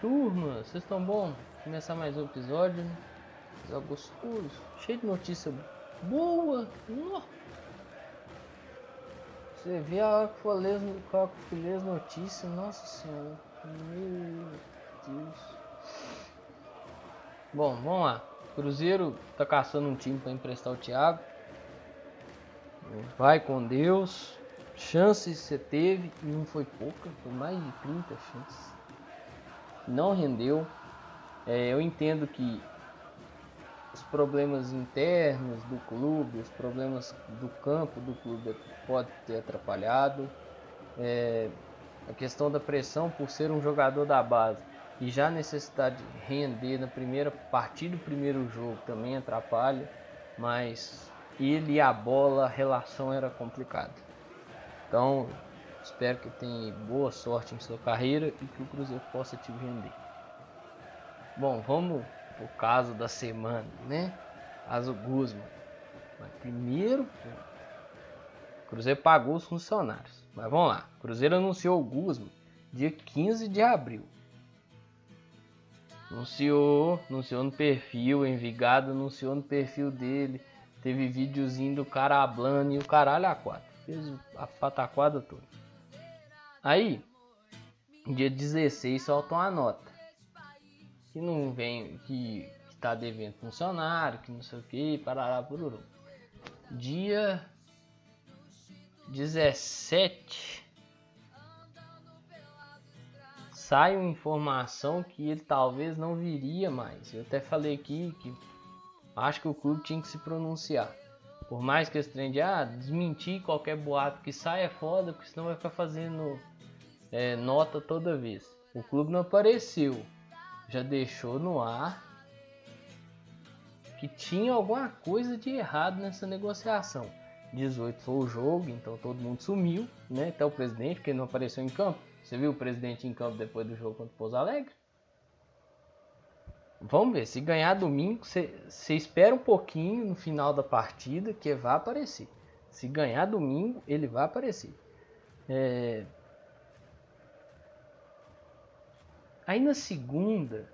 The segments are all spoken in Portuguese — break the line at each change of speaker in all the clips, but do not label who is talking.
turma, vocês estão bom? Começar mais um episódio, né? Episódio gostoso, cheio de notícia boa. Você vê a hora que for ler, as notícias, nossa senhora, meu Deus. Bom, vamos lá. Cruzeiro tá caçando um time para emprestar o Thiago. Vai com Deus. Chances você teve e não foi pouca, foi mais de 30 chances. Não rendeu. É, eu entendo que os problemas internos do clube, os problemas do campo do clube pode ter atrapalhado. É, a questão da pressão por ser um jogador da base e já a necessidade de render na primeira partida do primeiro jogo também atrapalha, mas ele e a bola, a relação era complicada. Então, espero que tenha boa sorte em sua carreira e que o Cruzeiro possa te vender. Bom, vamos pro caso da semana, né? Caso Guzman. Mas primeiro, o Cruzeiro pagou os funcionários. Mas vamos lá. O Cruzeiro anunciou o Guzman dia 15 de abril. Anunciou, anunciou no perfil, Envigado anunciou no perfil dele. Teve videozinho do cara hablando e o caralho a quatro fez a pataquada toda. Aí, dia 16 soltam a nota. Que não vem, que, que tá devendo funcionário, que não sei o que, parará ururu. Dia 17 sai uma informação que ele talvez não viria mais. Eu até falei aqui que acho que o clube tinha que se pronunciar. Por mais que esse trem de ah, desmentir qualquer boato que sai é foda, porque senão vai ficar fazendo é, nota toda vez. O clube não apareceu, já deixou no ar que tinha alguma coisa de errado nessa negociação. 18 foi o jogo, então todo mundo sumiu, né? Até o presidente, que não apareceu em campo. Você viu o presidente em campo depois do jogo contra o Pouso Alegre? Vamos ver, se ganhar domingo, você espera um pouquinho no final da partida que vai aparecer. Se ganhar domingo, ele vai aparecer. É... Aí na segunda,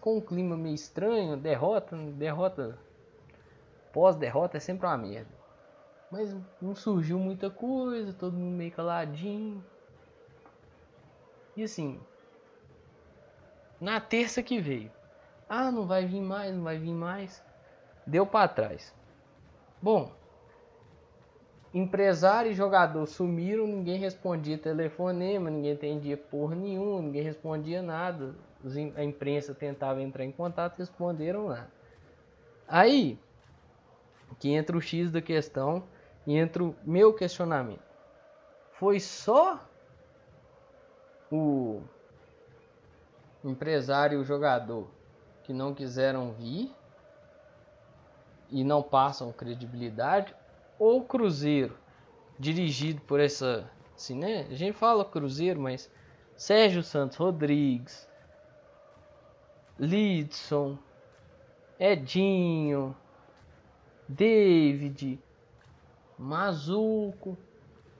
com um clima meio estranho, derrota, derrota, pós-derrota é sempre uma merda. Mas não surgiu muita coisa, todo mundo meio caladinho. E assim, na terça que veio. Ah, não vai vir mais, não vai vir mais. Deu para trás. Bom, empresário e jogador sumiram, ninguém respondia telefonema, ninguém entendia porra nenhuma, ninguém respondia nada. A imprensa tentava entrar em contato, responderam lá. Aí que entra o X da questão e entra o meu questionamento. Foi só o empresário e o jogador que não quiseram vir e não passam credibilidade, ou Cruzeiro, dirigido por essa, assim, né? A gente fala Cruzeiro, mas Sérgio Santos Rodrigues, Lidson, Edinho, David, Mazuco,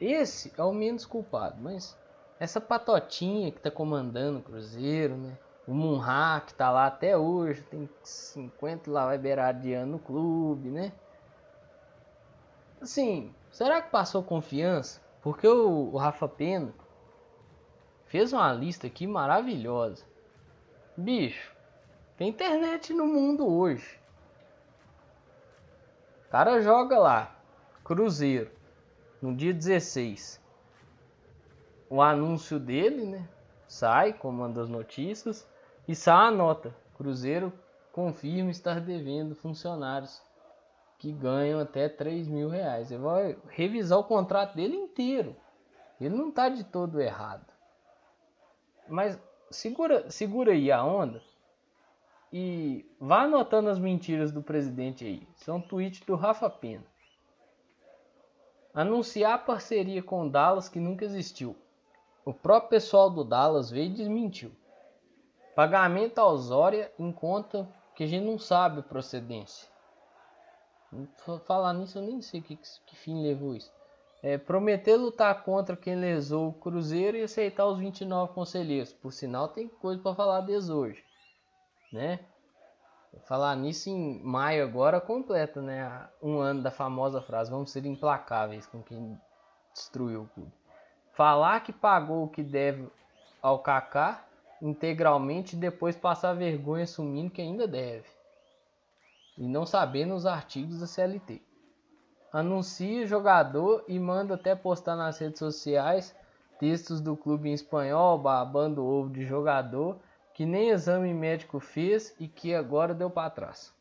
esse é o menos culpado, mas essa patotinha que tá comandando o Cruzeiro, né? O Munha que tá lá até hoje, tem 50 lá vai beirar de ano no clube, né? Assim, será que passou confiança? Porque o, o Rafa Pena fez uma lista aqui maravilhosa. Bicho, tem internet no mundo hoje. O cara joga lá, Cruzeiro, no dia 16 o anúncio dele, né? Sai como uma das notícias e sai a nota. Cruzeiro confirma estar devendo funcionários que ganham até 3 mil reais. Ele vai revisar o contrato dele inteiro. Ele não está de todo errado. Mas segura, segura aí a onda e vá anotando as mentiras do presidente aí. São é um tweet do Rafa Pena. Anunciar parceria com Dallas que nunca existiu. O próprio pessoal do Dallas veio e desmentiu. Pagamento ao Zória em conta que a gente não sabe a procedência. Falar nisso eu nem sei que, que fim levou isso. é, prometer lutar contra quem lesou o Cruzeiro e aceitar os 29 conselheiros. Por sinal, tem coisa para falar deles hoje, né? Falar nisso em maio agora completa, né? Um ano da famosa frase: vamos ser implacáveis com quem destruiu o clube. Falar que pagou o que deve ao Kaká integralmente e depois passar vergonha assumindo que ainda deve. E não sabendo os artigos da CLT anuncia jogador e manda até postar nas redes sociais textos do clube em espanhol, babando ovo de jogador que nem exame médico fez e que agora deu para trás.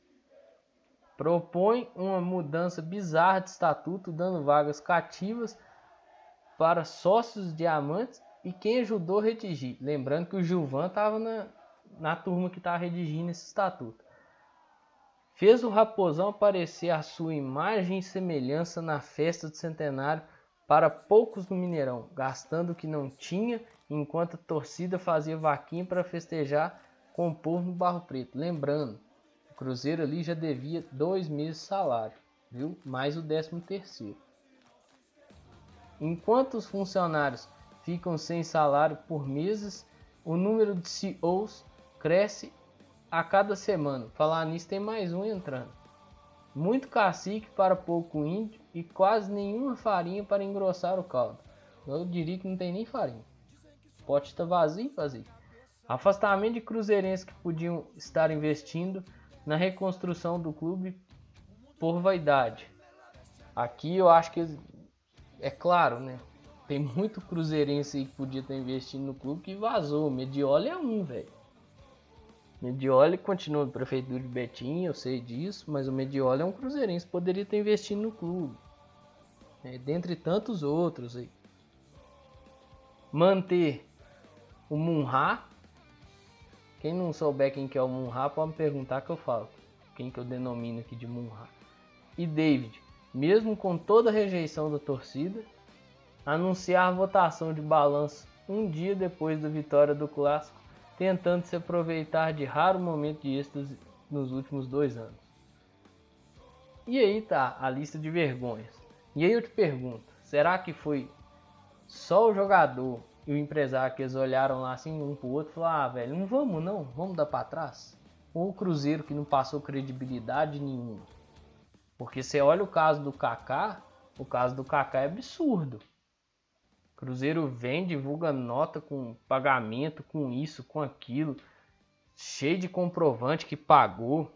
Propõe uma mudança bizarra de estatuto, dando vagas cativas para sócios diamantes e quem ajudou a redigir. Lembrando que o Gilvan estava na, na turma que estava redigindo esse estatuto. Fez o raposão aparecer a sua imagem e semelhança na festa do centenário para poucos no Mineirão, gastando o que não tinha, enquanto a torcida fazia vaquinha para festejar com o povo no Barro Preto. Lembrando, o Cruzeiro ali já devia dois meses de salário, viu? Mais o décimo terceiro. Enquanto os funcionários ficam sem salário por meses, o número de CEOs cresce a cada semana. Falar nisso tem mais um entrando. Muito cacique para pouco índio e quase nenhuma farinha para engrossar o caldo. Eu diria que não tem nem farinha. O pote está vazio, vazio. Afastamento de cruzeirenses que podiam estar investindo na reconstrução do clube por vaidade. Aqui eu acho que é claro, né? Tem muito cruzeirense que podia estar investindo no clube que vazou. O é um, velho. Medioli continua no prefeitura de Betim, eu sei disso, mas o Medioli é um cruzeirense, poderia ter investido no clube. É, dentre tantos outros aí. Manter o Munha. Quem não souber quem que é o Munha, pode me perguntar que eu falo. Quem que eu denomino aqui de Munha. E David, mesmo com toda a rejeição da torcida, anunciar a votação de balanço um dia depois da vitória do clássico tentando se aproveitar de raro momento de êxtase nos últimos dois anos. E aí tá a lista de vergonhas. E aí eu te pergunto, será que foi só o jogador e o empresário que eles olharam lá assim um pro outro e falaram, ah velho, não vamos não, vamos dar para trás? Ou o Cruzeiro que não passou credibilidade nenhuma? Porque você olha o caso do Kaká, o caso do Kaká é absurdo. Cruzeiro vem, divulga nota com pagamento, com isso, com aquilo, cheio de comprovante que pagou,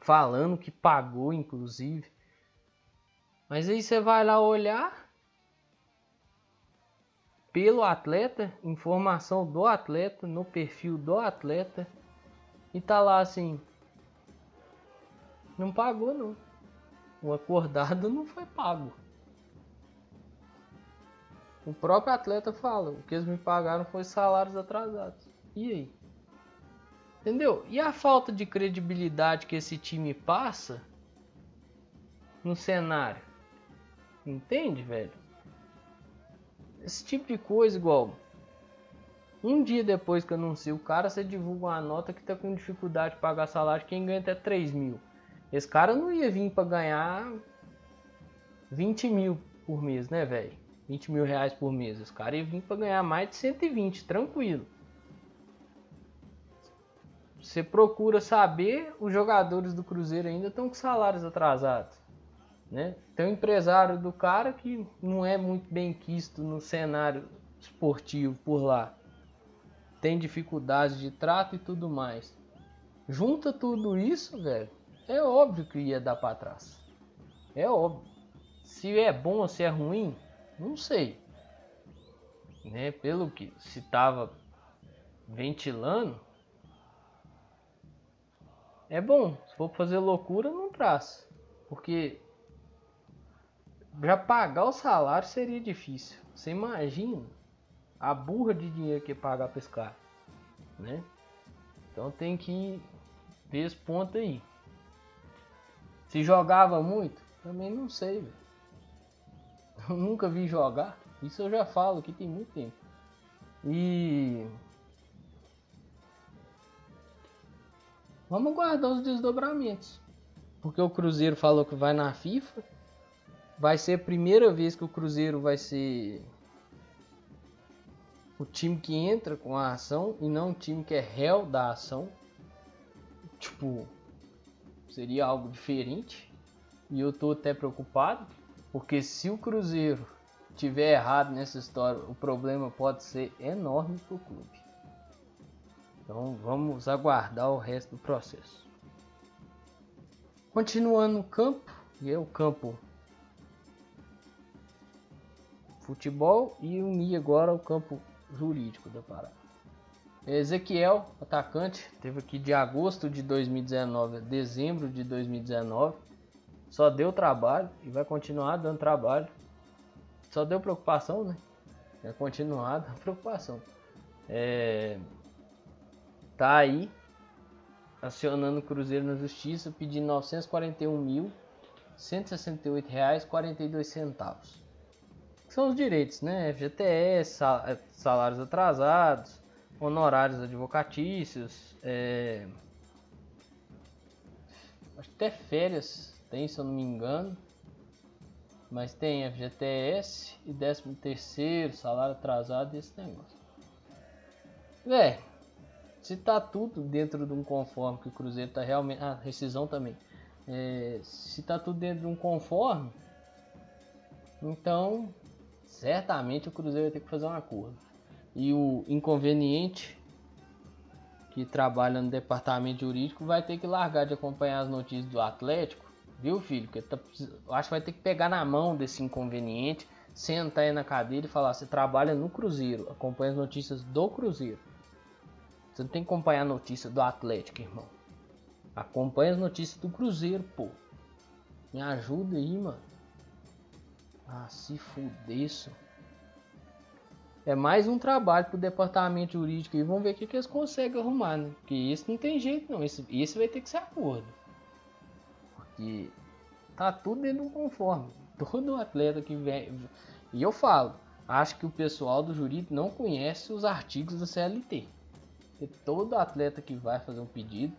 falando que pagou, inclusive. Mas aí você vai lá olhar pelo atleta, informação do atleta, no perfil do atleta, e tá lá assim: não pagou, não. O acordado não foi pago. O próprio atleta fala, o que eles me pagaram foi salários atrasados. E aí? Entendeu? E a falta de credibilidade que esse time passa no cenário? Entende, velho? Esse tipo de coisa, igual. Um dia depois que anuncia o cara, você divulga uma nota que tá com dificuldade de pagar salário, quem ganha até 3 mil. Esse cara não ia vir para ganhar 20 mil por mês, né, velho? 20 mil reais por mês. Os caras iam vir para ganhar mais de 120, tranquilo. Você procura saber, os jogadores do Cruzeiro ainda estão com salários atrasados. Né? Tem um empresário do cara que não é muito bem quisto no cenário esportivo por lá. Tem dificuldades de trato e tudo mais. Junta tudo isso, velho. É óbvio que ia dar para trás. É óbvio. Se é bom ou se é ruim, não sei. Né? Pelo que se estava ventilando, é bom. Se for fazer loucura, não traz. Porque já pagar o salário seria difícil. Você imagina a burra de dinheiro que é pagar para esse cara, né? Então tem que ver esse ponto aí. Se jogava muito, também não sei, velho. Eu nunca vi jogar. Isso eu já falo aqui tem muito tempo. E vamos guardar os desdobramentos. Porque o Cruzeiro falou que vai na FIFA. vai ser a primeira vez que o Cruzeiro vai ser o time que entra com a ação e não o time que é réu da ação. Tipo, seria algo diferente. E eu tô até preocupado, porque se o Cruzeiro tiver errado nessa história, o problema pode ser enorme para o clube. Então vamos aguardar o resto do processo. Continuando no campo, e é o campo futebol e unir agora o campo jurídico da parada. Ezequiel, atacante, teve aqui de agosto de 2019 a dezembro de 2019. Só deu trabalho e vai continuar dando trabalho. Só deu preocupação, né? Vai continuar dando preocupação. É... Tá aí acionando o Cruzeiro na Justiça pedindo R$ 941.168,42 são os direitos, né? FGTS, salários atrasados, honorários advocatícios, é... até férias tem, se eu não me engano. Mas tem FGTS e 13 terceiro, salário atrasado e esse negócio. Véi, se tá tudo dentro de um conforme que o Cruzeiro tá realmente. Ah, rescisão também. É, se tá tudo dentro de um conforme, então certamente o Cruzeiro vai ter que fazer um acordo. E o inconveniente que trabalha no departamento jurídico vai ter que largar de acompanhar as notícias do Atlético, viu filho? Que tá, acho que vai ter que pegar na mão desse inconveniente, sentar aí na cadeira e falar: você trabalha no Cruzeiro, acompanha as notícias do Cruzeiro. Você não tem que acompanhar a notícia do Atlético, irmão. Acompanha as notícias do Cruzeiro, pô. Me ajuda aí, mano. Ah, se fudeço. É mais um trabalho pro departamento jurídico e vamos ver o que, que eles conseguem arrumar, né? Porque esse não tem jeito não. Esse, esse vai ter que ser acordo. Porque tá tudo dentro de um conforme. Todo atleta que vem. E eu falo, acho que o pessoal do jurídico não conhece os artigos da CLT. Todo atleta que vai fazer um pedido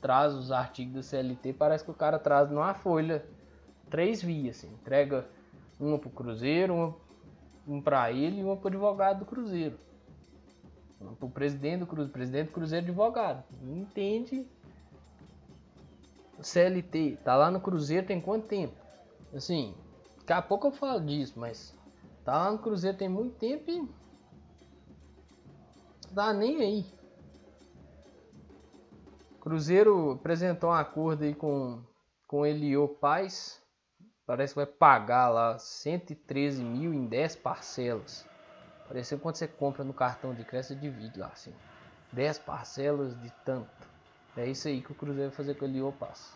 traz os artigos da CLT, parece que o cara traz numa folha três vias, assim, entrega uma para o Cruzeiro, uma, um para ele e uma para o advogado do Cruzeiro. Uma para o presidente do Cruzeiro, presidente do Cruzeiro advogado. Entende? CLT, tá lá no Cruzeiro tem quanto tempo? Assim, daqui a pouco eu falo disso, mas tá lá no Cruzeiro tem muito tempo e dá nem aí. Cruzeiro apresentou um acordo aí com, com Elio Paz. Parece que vai pagar lá 113 mil em 10 parcelas. Parece que quando você compra no cartão de crédito, você divide lá assim. 10 parcelas de tanto. É isso aí que o Cruzeiro vai fazer com o Elio Paz.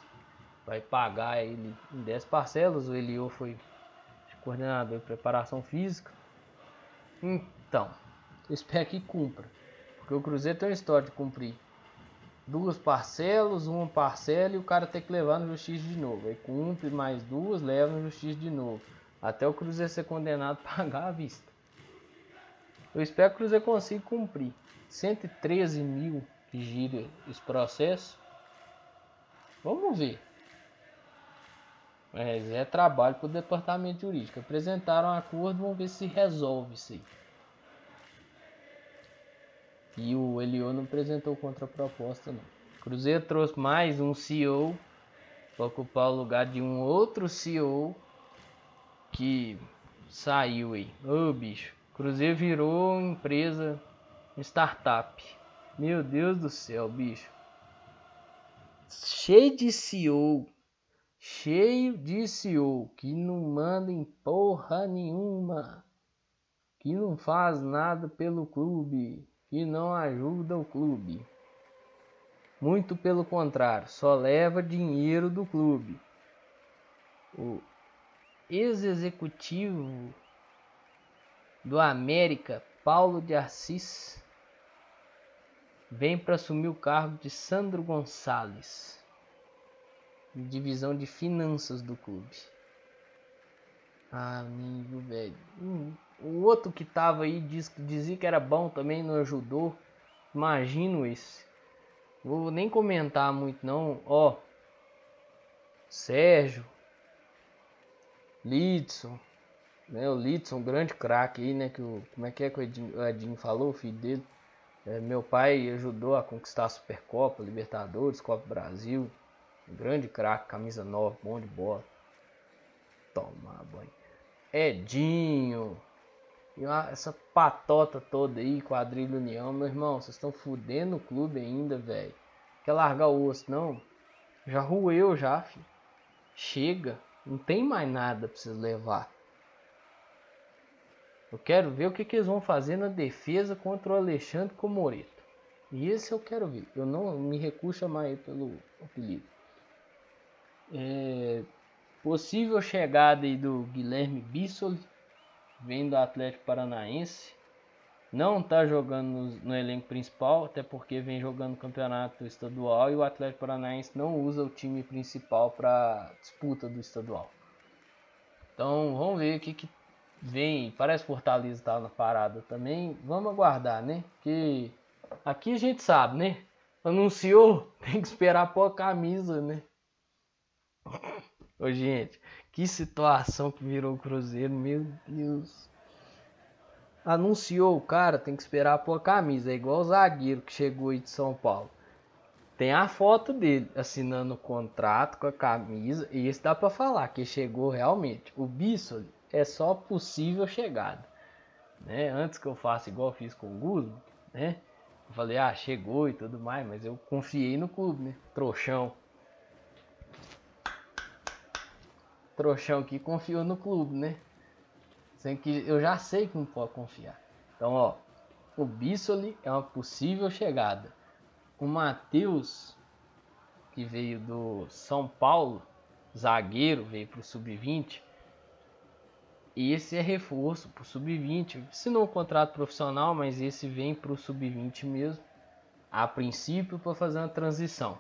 Vai pagar ele em 10 parcelas. O Elio foi coordenador de preparação física. Então, eu espero que cumpra. Porque o Cruzeiro tem uma história de cumprir duas parcelas, uma parcela e o cara tem que levar no justiça de novo. Aí cumpre mais duas, leva no justiça de novo. Até o Cruzeiro ser condenado a pagar a vista. Eu espero que o Cruzeiro consiga cumprir. 113 mil gira esse processo. Vamos ver. Mas é trabalho para o departamento jurídico. Apresentaram um acordo, vamos ver se resolve isso aí. E o Elio não apresentou contraproposta não. Cruzeiro trouxe mais um CEO para ocupar o lugar de um outro CEO que saiu aí. Ô bicho, Cruzeiro virou empresa startup. Meu Deus do céu, bicho. Cheio de CEO. Cheio de CEO que não manda em porra nenhuma. Que não faz nada pelo clube que não ajuda o clube. Muito pelo contrário, só leva dinheiro do clube. O ex-executivo do América, Paulo de Assis, vem para assumir o cargo de Sandro Gonçalves, divisão de finanças do clube. Ah, amigo, velho. Hum, o outro que tava aí diz, dizia que era bom também, não ajudou. Imagino esse. Vou nem comentar muito não. Ó. Sérgio. Lidson, né? O Lidson, grande craque aí, né? Que o, como é que é que o Edinho, o Edinho falou, o filho dele? É, meu pai ajudou a conquistar a Supercopa, Libertadores, Copa Brasil. Grande craque, camisa nova, bom de bola. Tomar banho. Edinho. E essa patota toda aí, quadrilha União, meu irmão, vocês estão fudendo o clube ainda, velho. Quer largar o osso, não? Já rueu já, filho. Chega. Não tem mais nada pra vocês levar. Eu quero ver o que, que eles vão fazer na defesa contra o Alexandre Comoreto. E esse eu quero ver. Eu não me recuso a chamar pelo apelido. É, possível chegada aí do Guilherme Bissoli, vem do Atlético Paranaense. Não está jogando no, no, elenco principal, até porque vem jogando campeonato estadual e o Atlético Paranaense não usa o time principal para disputa do estadual. Então vamos ver o que, que vem, parece Fortaleza tá na parada também. Vamos aguardar, né? Que aqui a gente sabe, né? Anunciou, tem que esperar pôr a camisa, né? Ô, gente, que situação que virou o Cruzeiro, meu Deus. Anunciou o cara, tem que esperar pôr a camisa. É igual o zagueiro que chegou aí de São Paulo. Tem a foto dele assinando o contrato com a camisa. E isso dá pra falar que chegou realmente. O Bissoli é só possível chegada. Né? Antes que eu faça igual eu fiz com o Guzman, né? Eu falei, ah, chegou e tudo mais, mas eu confiei no clube, né? Trouxão. Trouxão que confiou no clube, né? Sem que eu já sei que não pode confiar. Então, ó, o Bissoli é uma possível chegada. O Matheus, que veio do São Paulo, zagueiro, veio para o sub-20, esse é reforço para o sub-20. Se não contrato profissional, mas esse vem para o sub-20 mesmo. A princípio para fazer uma transição.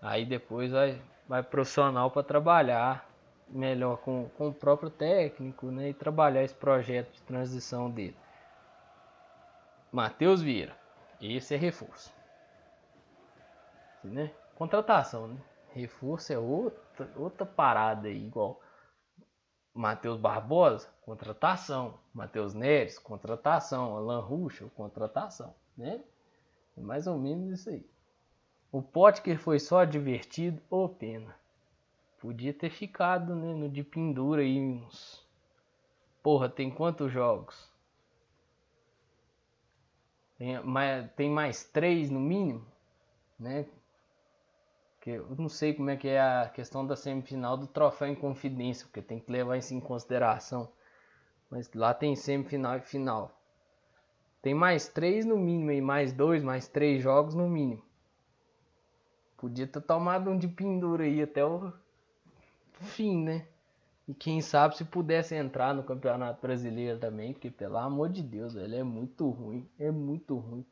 Aí depois vai, vai profissional para trabalhar melhor com, com o próprio técnico né, e trabalhar esse projeto de transição dele. Matheus Vieira. Esse é reforço. Né? Contratação, né? Reforço é outra, outra parada aí, igual Matheus Barbosa, contratação. Matheus Neres, contratação. Alan Ruschel, contratação. Né? É mais ou menos isso aí. O Potker foi só divertido ou pena. Podia ter ficado né, no de pendura aí uns. Porra, tem quantos jogos? Tem mais, tem mais três no mínimo, né? Que eu não sei como é que é a questão da semifinal do troféu em confidência, porque tem que levar isso em consideração. Mas lá tem semifinal e final. Tem mais três no mínimo e mais dois, mais três jogos no mínimo. Podia ter tomado um de pendura aí até o fim, né? E quem sabe se pudesse entrar no Campeonato Brasileiro também, porque pelo amor de Deus, ele é muito ruim, é muito ruim.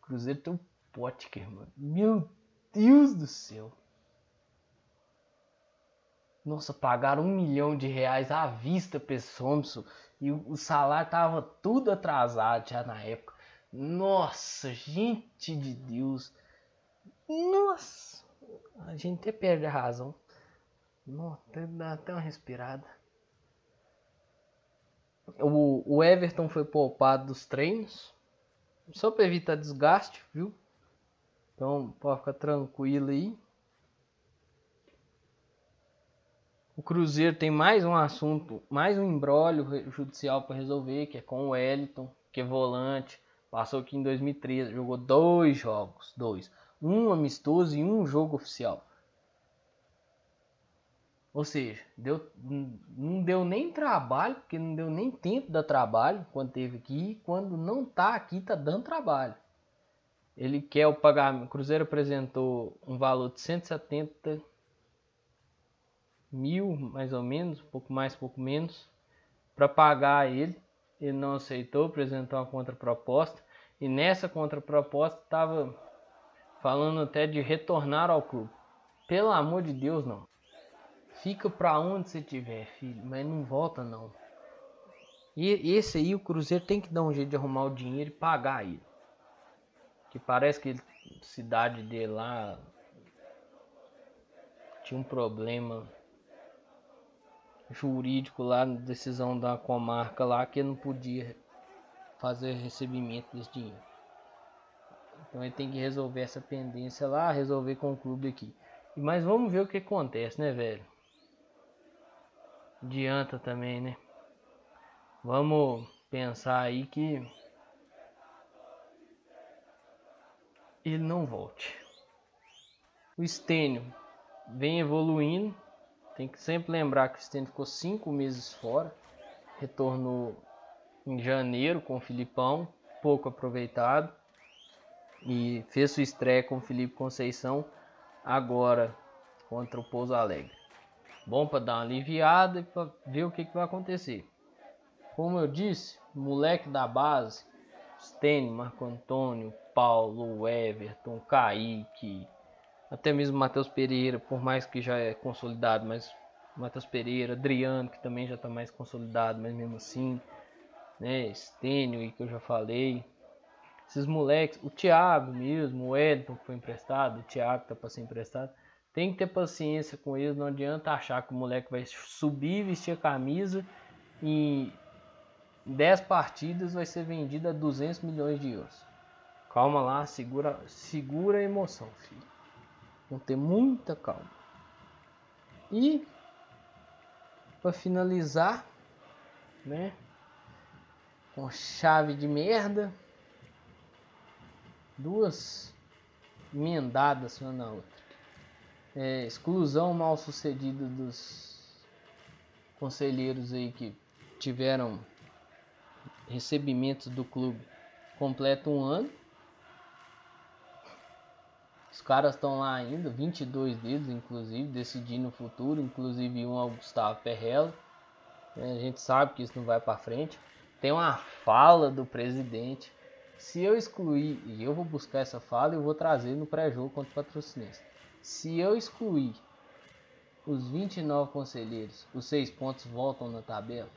Cruzeiro tem um Potker, mano. Meu Deus do céu. Nossa, pagaram um milhão de reais à vista pra esse Thompson. E o salário tava tudo atrasado já na época. Nossa, gente de Deus. Nossa, a gente até perde a razão. Nossa, dá até uma respirada. O, o Everton foi poupado dos treinos. Só para evitar desgaste, viu? Então pode ficar tranquilo aí. O Cruzeiro tem mais um assunto, mais um embrólio judicial para resolver, que é com o Wellington, que é volante. Passou aqui em 2013, jogou dois jogos, dois. Um amistoso e um jogo oficial. Ou seja, deu, não deu nem trabalho, porque não deu nem tempo da trabalho quando teve aqui. Quando não tá aqui, tá dando trabalho. Ele quer o pagamento. O Cruzeiro apresentou um valor de 170 mil, mais ou menos, pouco mais, pouco menos, para pagar ele. Ele não aceitou, apresentou uma contraproposta. E nessa contraproposta estava falando até de retornar ao clube. Pelo amor de Deus, não. Fica para onde você tiver, filho, mas não volta não. E esse aí o Cruzeiro tem que dar um jeito de arrumar o dinheiro e pagar ele. Que parece que a cidade dele lá tinha um problema jurídico lá na decisão da comarca lá que não podia fazer recebimento desse dinheiro. Então ele tem que resolver essa pendência lá, resolver com o clube aqui. Mas vamos ver o que acontece, né, velho? Adianta também, né? Vamos pensar aí que ele não volte. O Stênio vem evoluindo. Tem que sempre lembrar que o Stênio ficou cinco meses fora. Retornou em janeiro com o Filipão, pouco aproveitado. E fez sua estreia com o Felipe Conceição agora contra o Pouso Alegre. Bom para dar uma aliviada e para ver o que, que vai acontecer. Como eu disse, moleque da base, Stênio, Marco Antônio, Paulo, Everton, Kaique, até mesmo Matheus Pereira, por mais que já é consolidado, mas Matheus Pereira, Adriano, que também já está mais consolidado, mas mesmo assim, né, Stênio, que eu já falei, esses moleques, o Thiago mesmo, o Edson que foi emprestado, o Thiago tá para ser emprestado, tem que ter paciência com eles, não adianta achar que o moleque vai subir, vestir a camisa e em 10 partidas vai ser vendido a 200 milhões de euros. Calma lá, segura, segura a emoção, filho. Vamos ter muita calma. E para finalizar, né? Com chave de merda, duas emendadas uma na outra. É, exclusão mal sucedida dos conselheiros aí que tiveram recebimentos do clube completa um ano os caras estão lá ainda, 22 deles, inclusive, decidindo o futuro, inclusive um é o Gustavo Perrella. É, a gente sabe que isso não vai para frente. Tem uma fala do presidente. Se eu excluir, e eu vou buscar essa fala eu vou trazer no pré-jogo contra o Patrocinense. Se eu excluir os 29 conselheiros, os seis pontos voltam na tabela.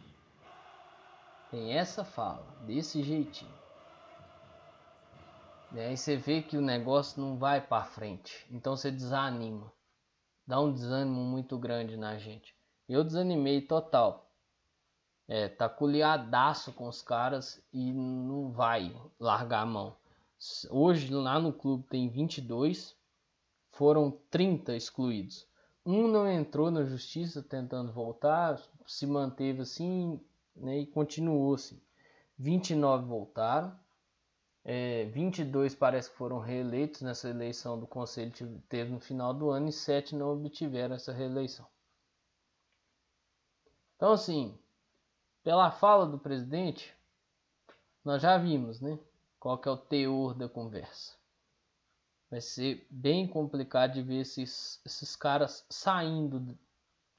Tem essa fala, desse jeitinho. E aí você vê que o negócio não vai para frente. Então você desanima. Dá um desânimo muito grande na gente. Eu desanimei total. É, tá culiadaço com os caras e não vai largar a mão. Hoje lá no clube tem 22, foram 30 excluídos. Um não entrou na justiça tentando voltar, se manteve assim né, e continuou assim. 29 voltaram é, 22 parece que foram reeleitos nessa eleição do conselho que teve no final do ano e 7 não obtiveram essa reeleição. Então, assim, pela fala do presidente, nós já vimos, né? Qual que é o teor da conversa. Vai ser bem complicado de ver esses, esses caras saindo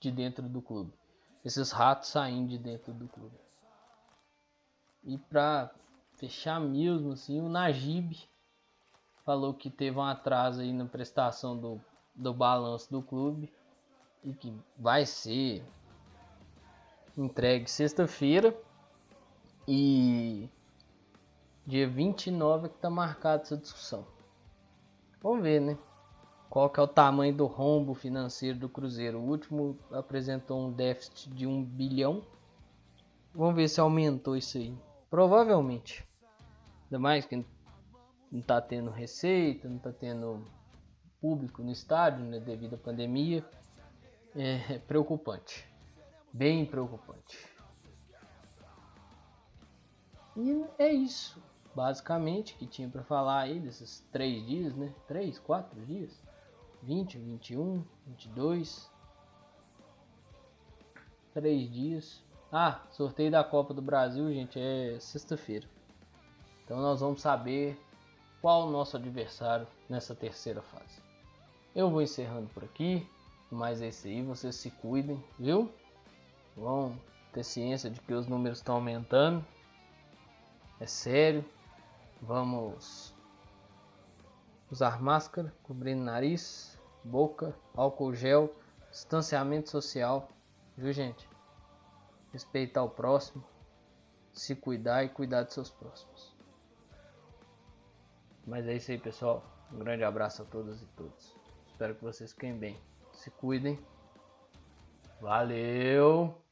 de dentro do clube. Esses ratos saindo de dentro do clube. E para fechar mesmo assim, o Najib falou que teve um atraso aí na prestação do, do balanço do clube e que vai ser entregue sexta-feira e dia 29 é que tá marcado essa discussão. Vamos ver, né? Qual que é o tamanho do rombo financeiro do Cruzeiro? O último apresentou um déficit de 1 bilhão. Vamos ver se aumentou isso aí. Provavelmente. Ainda mais que não está tendo receita, não está tendo público no estádio né, devido à pandemia. É preocupante. Bem preocupante. E é isso, basicamente, que tinha para falar aí desses três dias, né? Três, quatro dias? 20, 21, 22. Três dias. Ah, sorteio da Copa do Brasil, gente, é sexta-feira. Então nós vamos saber qual o nosso adversário nessa terceira fase. Eu vou encerrando por aqui, mas é isso aí, vocês se cuidem, viu? Vão ter ciência de que os números estão aumentando. É sério. Vamos usar máscara, cobrindo nariz, boca, álcool gel, distanciamento social, viu gente? Respeitar o próximo, se cuidar e cuidar de seus próximos. Mas é isso aí, pessoal. Um grande abraço a todas e todos. Espero que vocês fiquem bem. Se cuidem. Valeu!